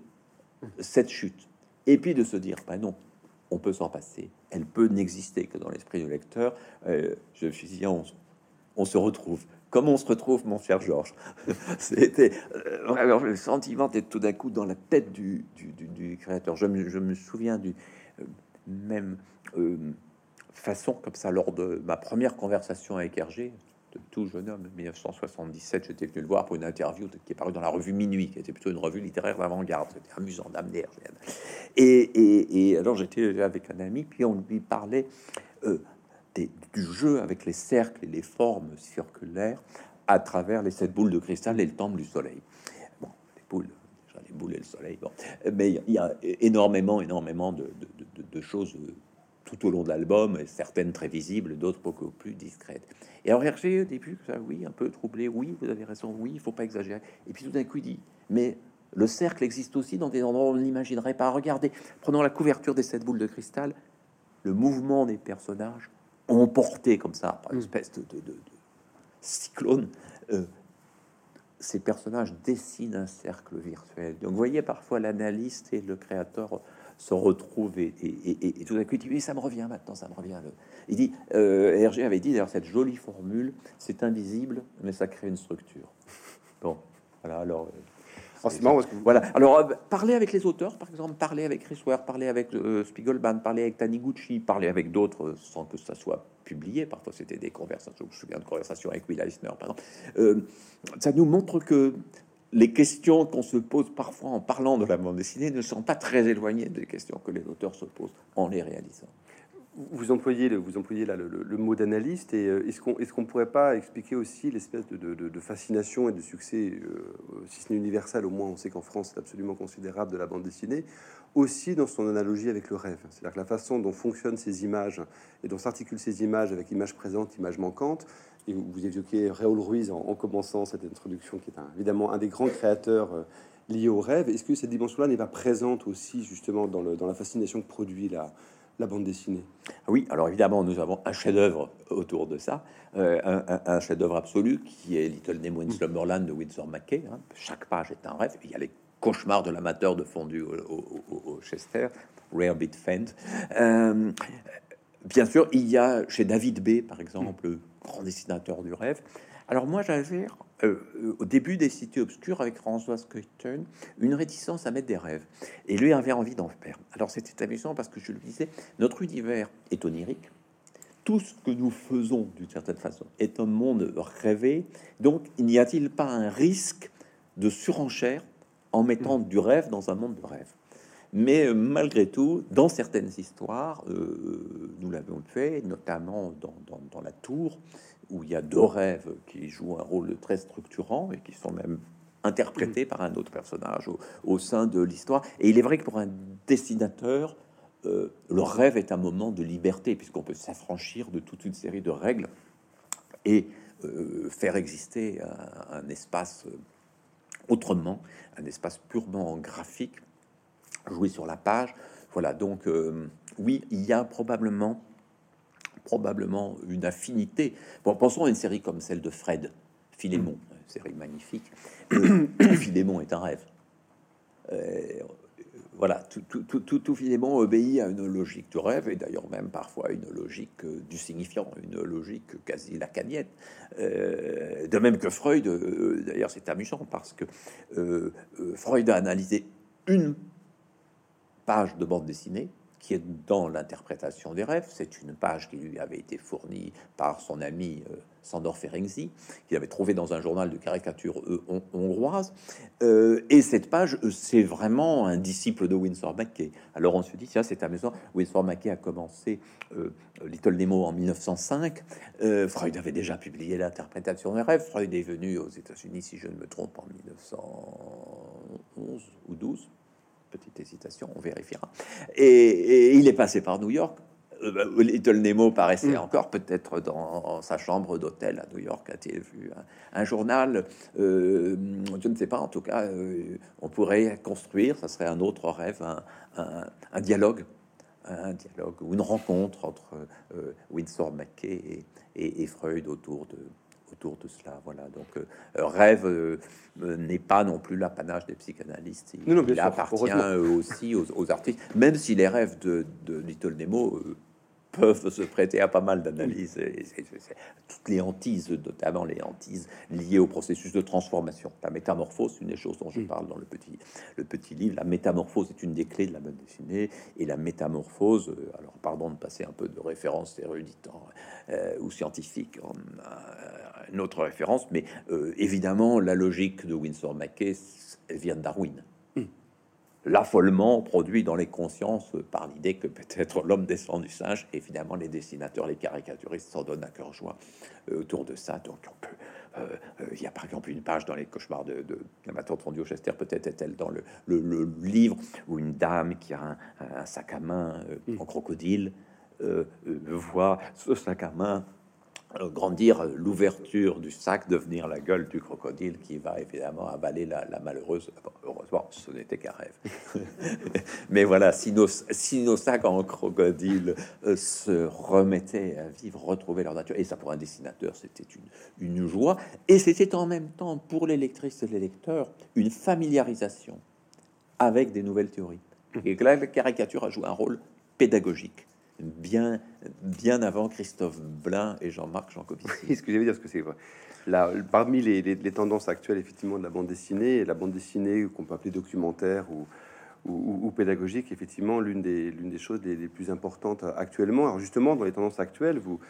cette chute, et puis de se dire, ben non, on peut s'en passer, elle peut n'exister que dans l'esprit du lecteur. Euh, je me suis dit, on, se retrouve. Comme on se retrouve, mon cher Georges C'était euh, le sentiment d'être tout d'un coup dans la tête du, créateur. Je me, je me souviens du, même euh, façon, comme ça, lors de ma première conversation avec Hergé, de tout jeune homme, 1977, j'étais venu le voir pour une interview qui est parue dans la revue Minuit, qui était plutôt une revue littéraire d'avant-garde. C'était amusant d'amener. Et, et, alors j'étais avec un ami, puis on lui parlait euh, du jeu avec les cercles et les formes circulaires à travers les sept boules de cristal et le temple du soleil. Les boules les boules et le soleil. Bon. Mais il y a énormément, énormément de, de, choses euh, tout au long de l'album, certaines très visibles, d'autres beaucoup plus discrètes. Et alors Hergé, au début, ça, oui, un peu troublé, oui, vous avez raison, oui, il faut pas exagérer. Et puis tout d'un coup, il dit, mais le cercle existe aussi dans des endroits où on n'imaginerait pas. Regardez, prenons la couverture des sept boules de cristal, le mouvement des personnages emportés comme ça par une mm. espèce de, cyclone. Euh, ces personnages dessinent un cercle virtuel. Donc, vous voyez, parfois l'analyste et le créateur se retrouvent et, tout d'un coup, il ça me revient maintenant, ça me revient. Il dit euh, Hergé avait dit d'ailleurs cette jolie formule c'est invisible, mais ça crée une structure. Bon, voilà, alors. Euh, voilà. Alors, euh, parler avec les auteurs, par exemple, parler avec Chris Ware, parler avec euh, Spiegelman, parler avec Taniguchi, parler avec d'autres sans que ça soit publié. Parfois, c'était des conversations. Je me souviens de conversations avec Will Eisner, par exemple. Euh, ça nous montre que les questions qu'on se pose parfois en parlant de la bande dessinée ne sont pas très éloignées des questions que les auteurs se posent en les réalisant vous employez le, mot d'analyste et euh, est-ce qu'on qu'on pourrait pas expliquer aussi l'espèce de, fascination et de succès, euh, si ce n'est universel, au moins on sait qu'en France c'est absolument considérable de la bande dessinée, aussi dans son analogie avec le rêve. C'est-à-dire que la façon dont fonctionnent ces images et dont s'articulent ces images avec images présentes, images manquantes. Et vous évoquez Réol Ruiz en, commençant cette introduction, qui est évidemment un des grands créateurs euh, liés au rêve. Est-ce que cette dimension-là n'est pas présente aussi justement dans, dans la fascination que produit la la bande dessinée. Oui, alors évidemment, nous avons un chef-d'œuvre autour de ça, euh, un, chef-d'œuvre absolu qui est Little Nemo in Slumberland de Winsor McKay. Hein. Chaque page est un rêve. Il y a les cauchemars de l'amateur de fondu au, Chester, Rare Bit Fend. Euh, bien sûr, il y a chez David B, par exemple, grand dessinateur du rêve. Alors moi, j'avais euh, euh, au début des cités obscures avec François Scripton, une réticence à mettre des rêves. Et lui avait envie d'en faire. Alors c'était amusant parce que je lui disais, notre univers est onirique, tout ce que nous faisons d'une certaine façon est un monde rêvé. Donc, il n'y a-t-il pas un risque de surenchère en mettant du rêve dans un monde de rêve? Mais euh, malgré tout, dans certaines histoires, euh, nous l'avons fait, notamment dans, dans, La Tour, où il y a deux rêves qui jouent un rôle très structurant et qui sont même interprétés par un autre personnage au, sein de l'histoire. Et il est vrai que pour un dessinateur, euh, le rêve est un moment de liberté, puisqu'on peut s'affranchir de toute une série de règles et faire exister un espace autrement, un espace purement graphique, jouer sur la page. Voilà, donc euh, oui, il y a probablement, probablement une affinité. Bon, pensons à une série comme celle de Fred, Philémon, une série magnifique. Euh, Philémon est un rêve. Euh, voilà, tout, tout, tout, obéit à une logique du rêve et d'ailleurs même parfois une logique du signifiant, une logique quasi lacanienne. de même que Freud, d'ailleurs c'est amusant parce que Freud a analysé une page de bande dessinée qui est dans l'interprétation des rêves. C'est une page qui lui avait été fournie par son ami euh, Sandor Ferenczi, qu'il avait trouvé dans un journal de caricature euh, hongroise. Euh, et cette page, c'est vraiment un disciple de Winsor McKay. Alors on se dit, tiens, c'est amusant. Winsor McKay a commencé Little Nemo en 1905. Freud avait déjà publié l'interprétation des rêves. Freud est venu aux États-Unis, si je ne me trompe, en 1911 ou 12 petite hésitation, on vérifiera. Et, il est passé par New York. Euh, Little Nemo paraissait mm. encore peut-être dans sa chambre d'hôtel à New York. A-t-il vu un, journal euh, Je ne sais pas. En tout cas, euh, on pourrait construire, ça serait un autre rêve, un, dialogue, un dialogue ou une rencontre entre Winsor McKay et Freud autour de autour de cela. Voilà, donc euh, rêve euh, n'est pas non plus l'apanage des psychanalystes. Il, appartient aussi aux, artistes, même si les rêves de, de Little Nemo euh, peuvent se prêter à pas mal d'analyses. Toutes les hantises, notamment les hantises liées au processus de transformation. La métamorphose, une des choses dont je mm. parle dans le petit, le petit livre. La métamorphose est une des clés de la bande dessinée. Et la métamorphose, euh, alors pardon de passer un peu de référence érudite euh, ou scientifique en euh, une autre référence, mais évidemment, la logique de Winsor McKay vient de Darwin l'affolement produit dans les consciences par l'idée que peut-être l'homme descend du singe. Évidemment, les dessinateurs, les caricaturistes s'en donnent à cœur joie euh, autour de ça. Donc, euh, euh, il y a par exemple une page dans les cauchemars de, de ma tante Chester, peut-être est-elle dans le, livre, où une dame qui a un, sac à main en crocodile voit ce sac à main grandir l'ouverture du sac, devenir la gueule du crocodile qui va évidemment avaler la, malheureuse. heureusement, ce n'était qu'un rêve. Mais voilà, si nos, si nos sacs en crocodile euh, se remettaient à vivre, retrouver leur nature, et ça pour un dessinateur, c'était une, une joie. Et c'était en même temps pour les lectrices et les lecteurs une familiarisation avec des nouvelles théories. Et que la caricature a joué un rôle pédagogique bien, bien avant Christophe Blain et Jean-Marc Jancovici. ce que j'avais dire, ce que c'est là, parmi les, tendances actuelles, effectivement, de la bande dessinée, la bande dessinée qu'on peut appeler documentaire ou, ou, pédagogique, effectivement, l'une des, l'une des choses les, les, plus importantes actuellement. Alors justement, dans les tendances actuelles, vous,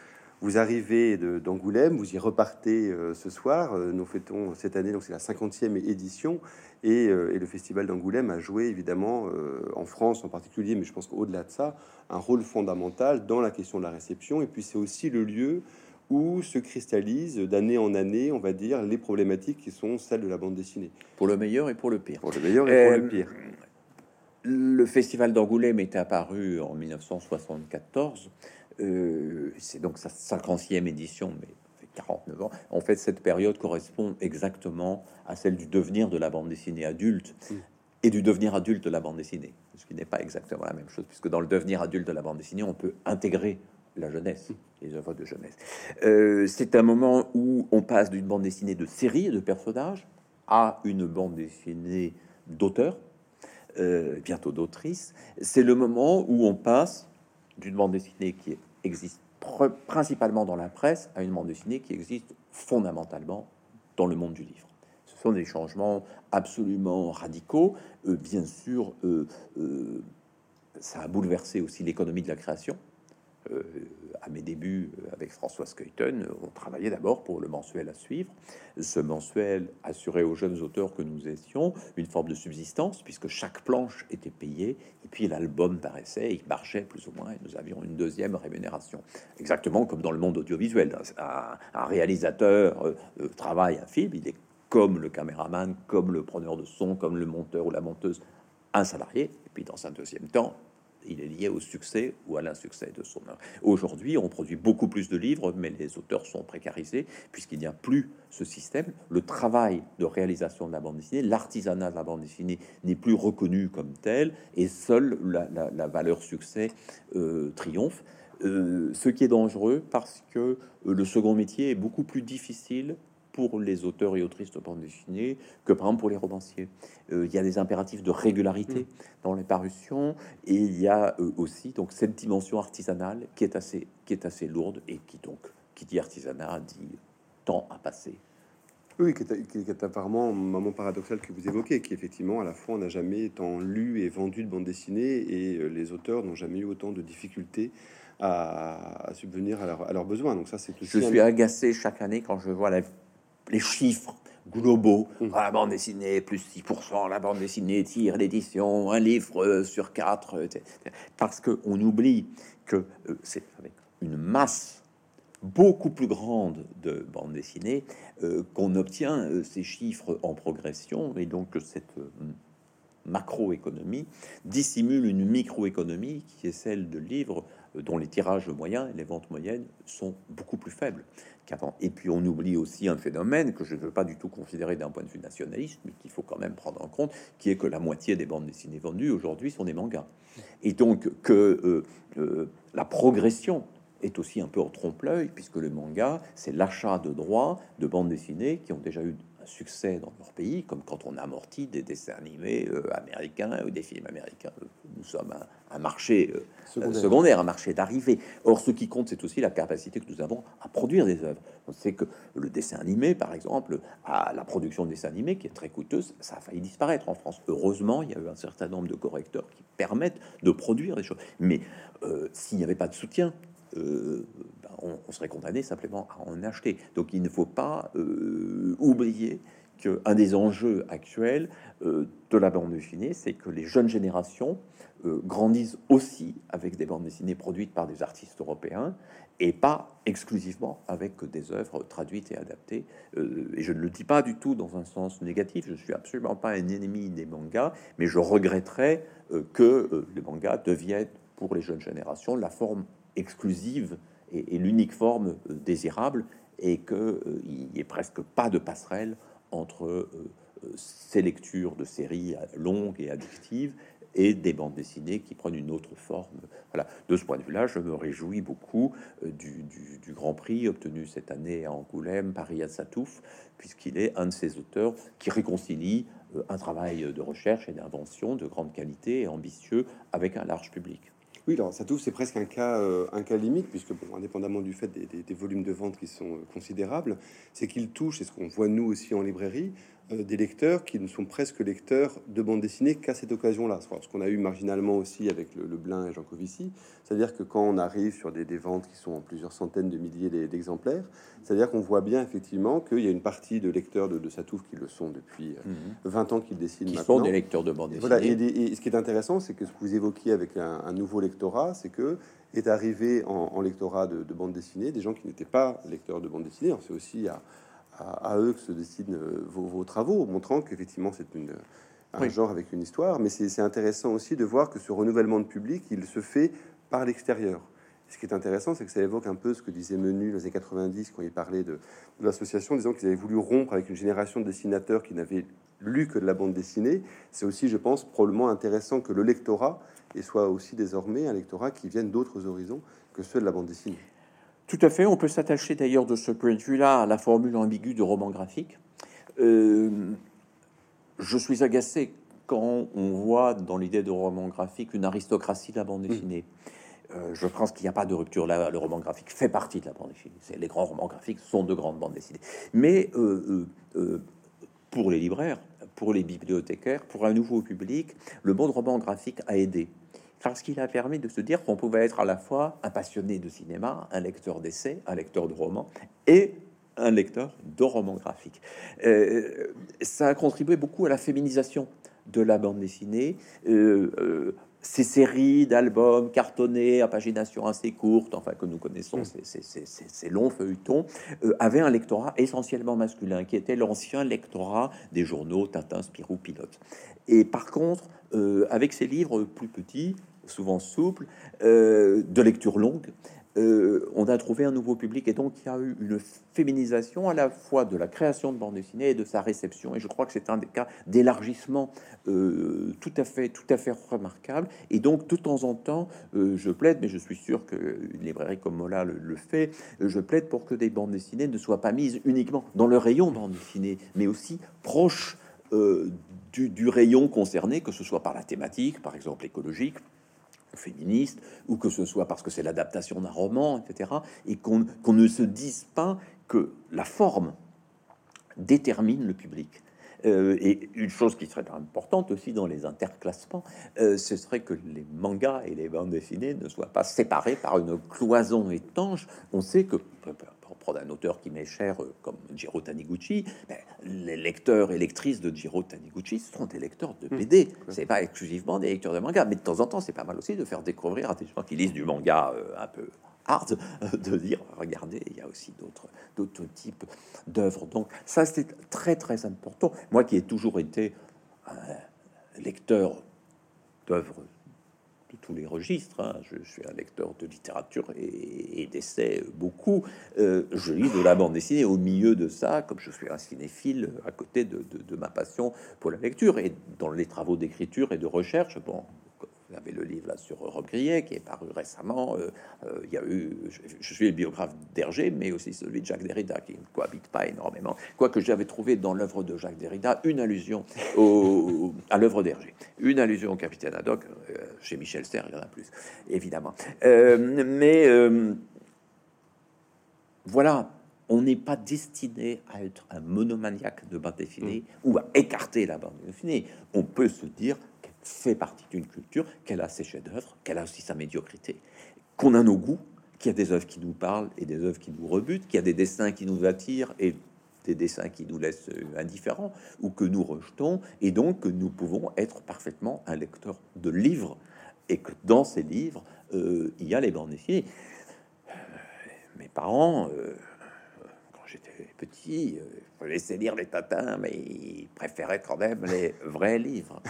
vous arrivez d'Angoulême, vous y repartez euh, ce soir. Euh, nous fêtons cette année, donc c'est la 50e édition, euh, et, le Festival d'Angoulême a joué évidemment en France en particulier, mais je pense qu'au-delà de ça, un rôle fondamental dans la question de la réception. Et puis c'est aussi le lieu où se cristallisent d'année en année, on va dire, les problématiques qui sont celles de la bande dessinée. Pour le meilleur et pour le pire. Pour le meilleur et pour le pire. Le Festival d'Angoulême est apparu en 1974 euh, c'est donc sa 50e édition, mais fait 49 ans. En fait, cette période correspond exactement à celle du devenir de la bande dessinée adulte mm. et du devenir adulte de la bande dessinée, ce qui n'est pas exactement la même chose, puisque dans le devenir adulte de la bande dessinée, on peut intégrer la jeunesse, mm. les œuvres de jeunesse. Euh, c'est un moment où on passe d'une bande dessinée de série de personnages à une bande dessinée d'auteur, euh, bientôt d'autrice. C'est le moment où on passe d'une bande dessinée qui existe principalement dans la presse à une bande dessinée qui existe fondamentalement dans le monde du livre. Ce sont des changements absolument radicaux. Euh, bien sûr, euh, ça a bouleversé aussi l'économie de la création. À mes débuts avec François Skuyten, on travaillait d'abord pour le mensuel à suivre. Ce mensuel assurait aux jeunes auteurs que nous étions une forme de subsistance, puisque chaque planche était payée, et puis l'album paraissait, il marchait plus ou moins, et nous avions une deuxième rémunération. Exactement comme dans le monde audiovisuel. Un, réalisateur travaille un film, il est comme le caméraman, comme le preneur de son, comme le monteur ou la monteuse, un salarié, et puis dans un deuxième temps, il est lié au succès ou à l'insuccès de son œuvre. Aujourd'hui, on produit beaucoup plus de livres, mais les auteurs sont précarisés puisqu'il n'y a plus ce système. Le travail de réalisation de la bande dessinée, l'artisanat de la bande dessinée n'est plus reconnu comme tel, et seule la, valeur succès euh, triomphe. Euh, ce qui est dangereux parce que euh, le second métier est beaucoup plus difficile pour les auteurs et autrices de bande dessinée que par exemple pour les romanciers. Euh, il y a des impératifs de régularité mm. dans les parutions et il y a euh, aussi donc cette dimension artisanale qui est assez qui est assez lourde et qui donc qui dit artisanat dit temps à passer. Oui, qui est, qui est apparemment un moment paradoxal que vous évoquez, qui effectivement à la fois on n'a jamais tant lu et vendu de bande dessinée et euh, les auteurs n'ont jamais eu autant de difficultés à, subvenir à, leurs besoins. Donc ça, c'est Je suis agacé chaque année quand je vois la les chiffres globaux. Mmh. la bande dessinée, plus 6%, la bande dessinée tire l'édition, un livre euh, sur quatre, etc. Parce qu'on oublie que euh, c'est avec une masse beaucoup plus grande de bande dessinée euh, qu'on obtient ces chiffres en progression et donc cette macroéconomie dissimule une microéconomie qui est celle de livres dont les tirages moyens et les ventes moyennes sont beaucoup plus faibles. Et puis on oublie aussi un phénomène que je ne veux pas du tout considérer d'un point de vue nationaliste, mais qu'il faut quand même prendre en compte, qui est que la moitié des bandes dessinées vendues aujourd'hui sont des mangas. Et donc que euh, euh, la progression est aussi un peu en trompe-l'œil, puisque le manga, c'est l'achat de droits de bandes dessinées qui ont déjà eu succès dans leur pays, comme quand on amortit des dessins animés euh, américains ou des films américains. Nous sommes un, marché euh, secondaire. un marché d'arrivée. Or, ce qui compte, c'est aussi la capacité que nous avons à produire des œuvres. On sait que le dessin animé, par exemple, à la production de dessins animés, qui est très coûteuse, ça a failli disparaître en France. Heureusement, il y a eu un certain nombre de correcteurs qui permettent de produire des choses. Mais euh, s'il n'y avait pas de soutien, on, serait condamné simplement à en acheter. Donc il ne faut pas euh, oublier qu'un des enjeux actuels euh, de la bande dessinée, c'est que les jeunes générations euh, grandissent aussi avec des bandes dessinées produites par des artistes européens et pas exclusivement avec des œuvres traduites et adaptées. et je ne le dis pas du tout dans un sens négatif, je suis absolument pas un ennemi des mangas, mais je regretterais que les mangas deviennent pour les jeunes générations la forme exclusive et, l'unique forme euh, désirable et qu'il euh, n'y ait presque pas de passerelle entre euh, ces lectures de séries longues et addictives et des bandes dessinées qui prennent une autre forme. De ce point de vue-là, je me réjouis beaucoup du, Grand Prix obtenu cette année à Angoulême par Riyad Satouf, puisqu'il est un de ces auteurs qui réconcilie un travail de recherche et d'invention de grande qualité et ambitieux avec un large public. Oui, alors ça c'est presque un cas, euh, un cas limite, puisque, bon, indépendamment du fait des, volumes de vente qui sont euh, considérables, c'est qu'il touche, et ce qu'on voit nous aussi en librairie, des lecteurs qui ne sont presque lecteurs de bande dessinée qu'à cette occasion-là. Ce qu'on a eu marginalement aussi avec le, le Blin et Jean Covici. C'est-à-dire que quand on arrive sur des, ventes qui sont en plusieurs centaines de milliers d'exemplaires, c'est-à-dire qu'on voit bien effectivement qu'il y a une partie de lecteurs de, de Satouf qui le sont depuis 20 euh, mhm. ans qu'ils dessinent qui maintenant. sont des lecteurs de bande dessinée. Voilà, et, ce qui est intéressant, c'est que ce que vous évoquiez avec un, nouveau lectorat, c'est que est arrivé en, lectorat de, bande dessinée des gens qui n'étaient pas lecteurs de bande dessinée. C'est aussi à à, eux que se dessinent euh, vos, travaux, montrant qu'effectivement c'est une, un genre avec une histoire. Mais c'est intéressant aussi de voir que ce renouvellement de public, il se fait par l'extérieur. Ce qui est intéressant, c'est que ça évoque un peu ce que disait Menu dans les années 90 quand il parlait de, l'association, disant qu'ils avaient voulu rompre avec une génération de dessinateurs qui n'avaient lu que de la bande dessinée. C'est aussi, je pense, probablement intéressant que le lectorat et soit aussi désormais un lectorat qui vienne d'autres horizons que ceux de la bande dessinée. Tout à fait, on peut s'attacher d'ailleurs de ce point de vue-là à la formule ambiguë de roman graphique. Euh, je suis agacé quand on voit dans l'idée de roman graphique une aristocratie de la bande dessinée. Euh, je pense qu'il n'y a pas de rupture là. Le roman graphique fait partie de la bande dessinée. Les grands romans graphiques sont de grandes bandes dessinées. Mais euh, pour les libraires, pour les bibliothécaires, pour un nouveau public, le monde roman graphique a aidé parce qu'il a permis de se dire qu'on pouvait être à la fois un passionné de cinéma, un lecteur d'essais, un lecteur de romans et un lecteur de romans graphiques. Euh, ça a contribué beaucoup à la féminisation de la bande dessinée. Euh, euh, ces séries d'albums cartonnés à pagination assez courte, enfin que nous connaissons, mm. ces, longs feuilletons, avaient un lectorat essentiellement masculin, qui était l'ancien lectorat des journaux Tintin, Spirou, Pilote. Et par contre, avec ces livres plus petits, souvent souples, de lecture longue, euh, on a trouvé un nouveau public et donc il y a eu une féminisation à la fois de la création de bande dessinée et de sa réception. Et je crois que c'est un des cas d'élargissement euh, tout à fait tout à fait remarquable. Et donc de temps en temps euh, je plaide mais je suis sûr qu'une librairie comme Mola le, fait je plaide pour que des bandes dessinées ne soient pas mises uniquement dans le rayon bande dessinée mais aussi proche du, du rayon concerné que ce soit par la thématique par exemple écologique féministe, ou que ce soit parce que c'est l'adaptation d'un roman, etc., et qu'on ne se dise pas que la forme détermine le public. Euh, et une chose qui serait importante aussi dans les interclassements, euh, ce serait que les mangas et les bandes dessinées ne soient pas séparés par une cloison étanche. On sait que d'un auteur qui m'est cher euh, comme Jiro Taniguchi, ben, les lecteurs et lectrices de Jiro Taniguchi sont des lecteurs de hmm. BD. C'est pas exclusivement des lecteurs de manga, mais de temps en temps, c'est pas mal aussi de faire découvrir à des gens qui lisent du manga euh, un peu hard, euh, de dire regardez, il y a aussi d'autres d'autres types d'œuvres. Donc ça, c'est très très important. Moi qui ai toujours été un lecteur d'œuvres les registres. Hein. Je, suis un lecteur de littérature et, d'essais beaucoup. Euh, je lis de la bande dessinée au milieu de ça, comme je suis un cinéphile à côté de, de ma passion pour la lecture et dans les travaux d'écriture et de recherche. Bon, vous avez le livre là sur Rob Grillet qui est paru récemment. Euh, euh, il y a eu, je, suis le biographe d'Hergé, mais aussi celui de Jacques Derrida qui ne cohabite pas énormément. Quoique j'avais trouvé dans l'œuvre de Jacques Derrida une allusion au, à l'œuvre d'Hergé, une allusion au capitaine Haddock. Euh, chez Michel Serre, il y en a plus, évidemment. mais voilà, on n'est pas destiné à être un monomaniaque de bande dessinée mm. ou à écarter la bande dessinée. On peut se dire fait partie d'une culture, qu'elle a ses chefs-d'œuvre, qu'elle a aussi sa médiocrité, qu'on a nos goûts, qu'il y a des œuvres qui nous parlent et des œuvres qui nous rebutent, qu'il y a des dessins qui nous attirent et des dessins qui nous laissent euh, indifférents ou que nous rejetons, et donc que nous pouvons être parfaitement un lecteur de livres et que dans ces livres, euh, il y a les bandes dessinées. Euh, mes parents, quand j'étais petit, je laissais lire les tatins, mais ils préféraient quand même les vrais livres.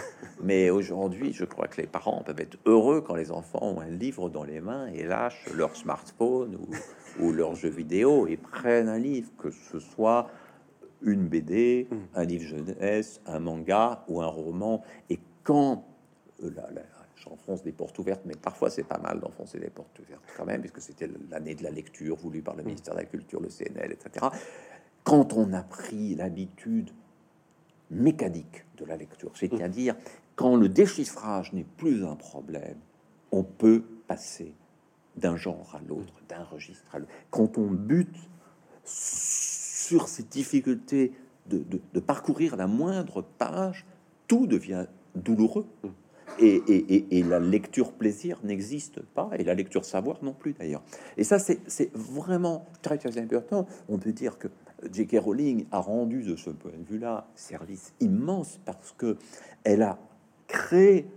Mais aujourd'hui, je crois que les parents peuvent être heureux quand les enfants ont un livre dans les mains et lâchent leur smartphone ou, ou leur jeu vidéo et prennent un livre, que ce soit une BD, un livre jeunesse, un manga ou un roman. Et quand euh, j'enfonce des portes ouvertes, mais parfois c'est pas mal d'enfoncer des portes ouvertes quand même, puisque c'était l'année de la lecture voulue par le ministère de la Culture, le CNL, etc. Quand on a pris l'habitude mécanique de la lecture, c'est-à-dire quand le déchiffrage n'est plus un problème, on peut passer d'un genre à l'autre, d'un registre à l'autre. Quand on bute sur ces difficultés de, parcourir la moindre page, tout devient douloureux. Et, la lecture plaisir n'existe pas, et la lecture savoir non plus d'ailleurs. Et ça, c'est vraiment très très important. On peut dire que J.K. Rowling a rendu de ce point de vue-là service immense parce que elle a créé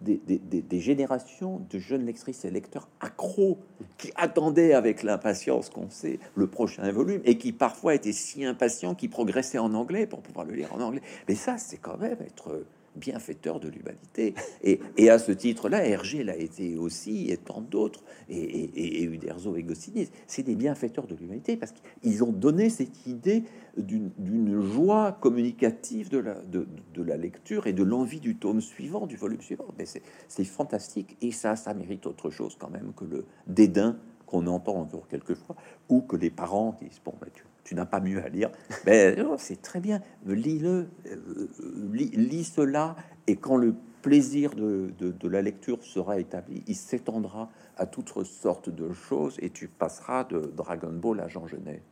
des, générations de jeunes lectrices et lecteurs accros qui attendaient avec l'impatience qu'on sait le prochain volume et qui parfois étaient si impatients qu'ils progressaient en anglais pour pouvoir le lire en anglais. Mais ça, c'est quand même être bienfaiteur de l'humanité. Et, à ce titre-là, Hergé l'a été aussi, et tant d'autres, et, et, et, Uderzo et Goscinny, c'est des bienfaiteurs de l'humanité parce qu'ils ont donné cette idée d'une joie communicative de la, de, la lecture et de l'envie du tome suivant, du volume suivant. Mais c'est fantastique, et ça, ça mérite autre chose quand même que le dédain qu'on entend encore quelquefois, ou que les parents disent, bon, bah, tu tu n'as pas mieux à lire. Mais ben, c'est très bien, lis-le, euh, lis, cela, et quand le plaisir de, de, la lecture sera établi, il s'étendra à toutes sortes de choses, et tu passeras de Dragon Ball à Jean Genet.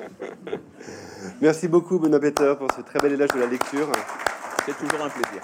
Merci beaucoup, Benoît Peter, pour ce très bel élage de la lecture. C'est toujours un plaisir.